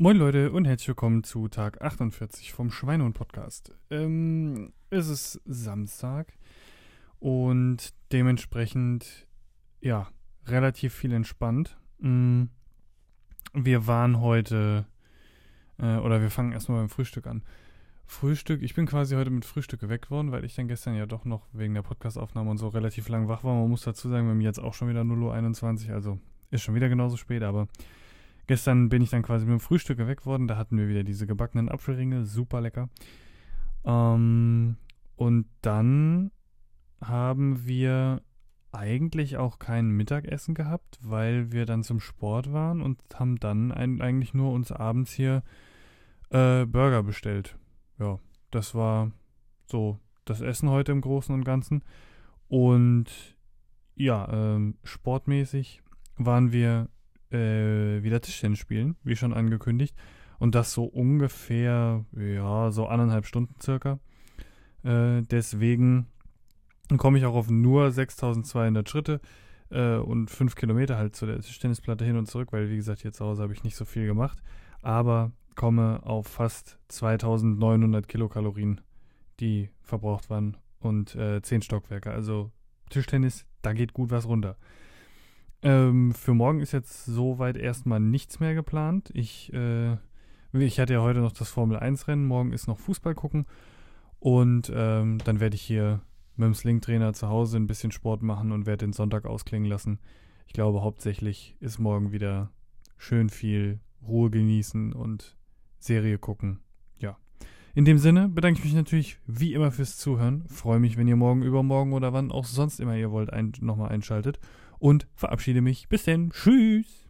Moin Leute und herzlich willkommen zu Tag 48 vom Schweinehund Podcast. Ähm, es ist Samstag und dementsprechend, ja, relativ viel entspannt. Mm, wir waren heute, äh, oder wir fangen erstmal beim Frühstück an. Frühstück, ich bin quasi heute mit Frühstück geweckt worden, weil ich dann gestern ja doch noch wegen der Podcastaufnahme und so relativ lang wach war. Man muss dazu sagen, bei mir jetzt auch schon wieder 0.21 Uhr, also ist schon wieder genauso spät, aber Gestern bin ich dann quasi mit dem Frühstück geweckt worden. Da hatten wir wieder diese gebackenen Apfelringe, super lecker. Ähm, und dann haben wir eigentlich auch kein Mittagessen gehabt, weil wir dann zum Sport waren und haben dann ein, eigentlich nur uns abends hier äh, Burger bestellt. Ja, das war so das Essen heute im Großen und Ganzen. Und ja, ähm, sportmäßig waren wir äh, wieder Tischtennis spielen, wie schon angekündigt. Und das so ungefähr, ja, so anderthalb Stunden circa. Äh, deswegen komme ich auch auf nur 6200 Schritte äh, und 5 Kilometer halt zu der Tischtennisplatte hin und zurück, weil wie gesagt, hier zu Hause habe ich nicht so viel gemacht. Aber komme auf fast 2900 Kilokalorien, die verbraucht waren und äh, 10 Stockwerke. Also Tischtennis, da geht gut was runter. Ähm, für morgen ist jetzt soweit erstmal nichts mehr geplant. Ich, äh, ich hatte ja heute noch das Formel 1-Rennen, morgen ist noch Fußball gucken. Und ähm, dann werde ich hier mit dem Sling-Trainer zu Hause ein bisschen Sport machen und werde den Sonntag ausklingen lassen. Ich glaube, hauptsächlich ist morgen wieder schön viel Ruhe genießen und Serie gucken. In dem Sinne bedanke ich mich natürlich wie immer fürs Zuhören. Freue mich, wenn ihr morgen, übermorgen oder wann auch sonst immer ihr wollt, ein, nochmal einschaltet und verabschiede mich. Bis denn. Tschüss.